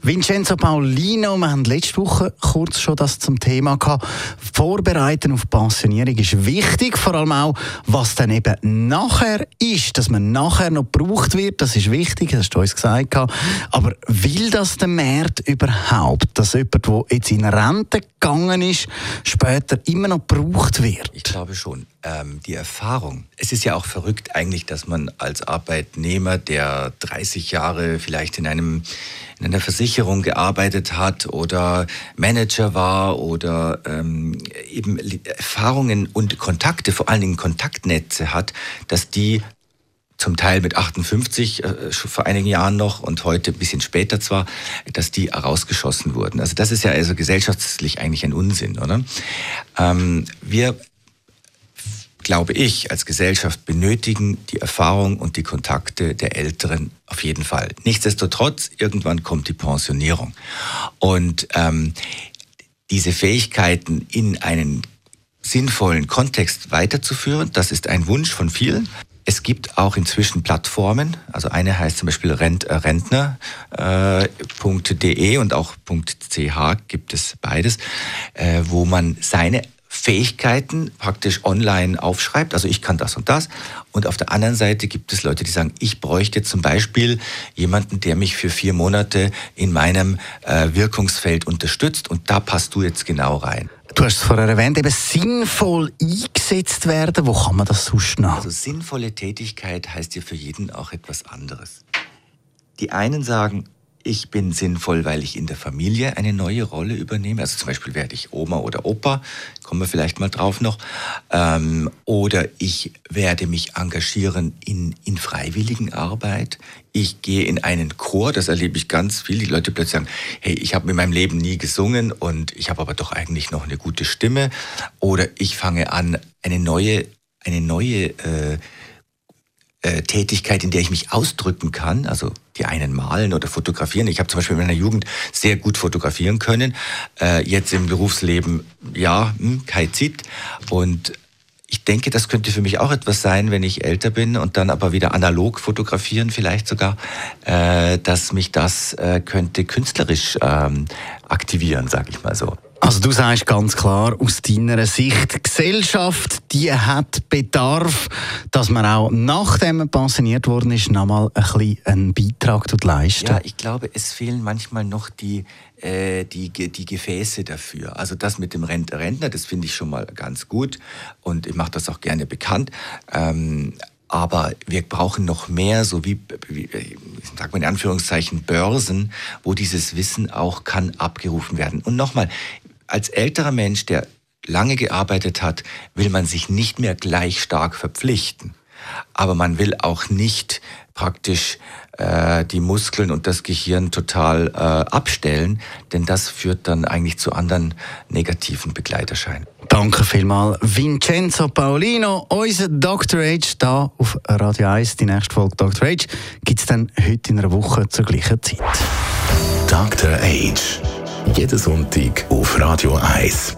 Vincenzo Paulino, wir haben letzte Woche kurz schon das zum Thema gehabt. Vorbereiten auf Pensionierung ist wichtig, vor allem auch, was dann eben nachher ist, dass man nachher noch gebraucht wird, das ist wichtig, das hast du uns gesagt. Aber will das der Markt überhaupt, dass jemand, der jetzt in Rente gegangen ist, später immer noch gebraucht wird? Ich glaube schon. Ähm, die Erfahrung. Es ist ja auch verrückt eigentlich, dass man als Arbeitnehmer, der 30 Jahre vielleicht in einem in einer Versicherung gearbeitet hat oder Manager war oder ähm, eben Erfahrungen und Kontakte, vor allen Dingen Kontaktnetze hat, dass die zum Teil mit 58, äh, vor einigen Jahren noch und heute ein bisschen später zwar, dass die rausgeschossen wurden. Also das ist ja also gesellschaftlich eigentlich ein Unsinn, oder? Ähm, wir glaube ich, als Gesellschaft benötigen die Erfahrung und die Kontakte der Älteren auf jeden Fall. Nichtsdestotrotz, irgendwann kommt die Pensionierung. Und ähm, diese Fähigkeiten in einen sinnvollen Kontext weiterzuführen, das ist ein Wunsch von vielen. Es gibt auch inzwischen Plattformen, also eine heißt zum Beispiel rentner.de äh, und auch .ch gibt es beides, äh, wo man seine Fähigkeiten praktisch online aufschreibt. Also ich kann das und das. Und auf der anderen Seite gibt es Leute, die sagen, ich bräuchte zum Beispiel jemanden, der mich für vier Monate in meinem äh, Wirkungsfeld unterstützt. Und da passt du jetzt genau rein. Du hast es vorher erwähnt, eben sinnvoll eingesetzt werden. Wo kann man das sonst noch? Also sinnvolle Tätigkeit heißt ja für jeden auch etwas anderes. Die einen sagen, ich bin sinnvoll, weil ich in der Familie eine neue Rolle übernehme. Also zum Beispiel werde ich Oma oder Opa, kommen wir vielleicht mal drauf noch. Ähm, oder ich werde mich engagieren in, in freiwilligen Arbeit. Ich gehe in einen Chor, das erlebe ich ganz viel. Die Leute plötzlich sagen, hey, ich habe in meinem Leben nie gesungen und ich habe aber doch eigentlich noch eine gute Stimme. Oder ich fange an, eine neue, eine neue äh, äh, Tätigkeit, in der ich mich ausdrücken kann. Also die einen malen oder fotografieren. Ich habe zum Beispiel in meiner Jugend sehr gut fotografieren können. Äh, jetzt im Berufsleben, ja, hm, kein Zit. Und ich denke, das könnte für mich auch etwas sein, wenn ich älter bin und dann aber wieder analog fotografieren, vielleicht sogar, äh, dass mich das äh, könnte künstlerisch ähm, aktivieren, sag ich mal so. Also du sagst ganz klar aus deiner Sicht, die Gesellschaft, die hat Bedarf, dass man auch nachdem man pensioniert worden ist, nochmal ein bisschen einen Beitrag leisten. Ja, ich glaube, es fehlen manchmal noch die, äh, die, die Gefäße dafür. Also das mit dem Rentner, das finde ich schon mal ganz gut und ich mache das auch gerne bekannt. Ähm, aber wir brauchen noch mehr, so wie, wie sag mal in Anführungszeichen, Börsen, wo dieses Wissen auch kann abgerufen werden. Und nochmal, als älterer Mensch, der lange gearbeitet hat, will man sich nicht mehr gleich stark verpflichten. Aber man will auch nicht praktisch äh, die Muskeln und das Gehirn total äh, abstellen, denn das führt dann eigentlich zu anderen negativen Begleiterscheinen. Danke vielmals, Vincenzo Paolino, unser Dr. Age, da auf Radio 1. Die nächste Folge Dr. Age gibt es dann heute in einer Woche zur gleichen Zeit. Dr. Age jeden Sonntag auf Radio 1.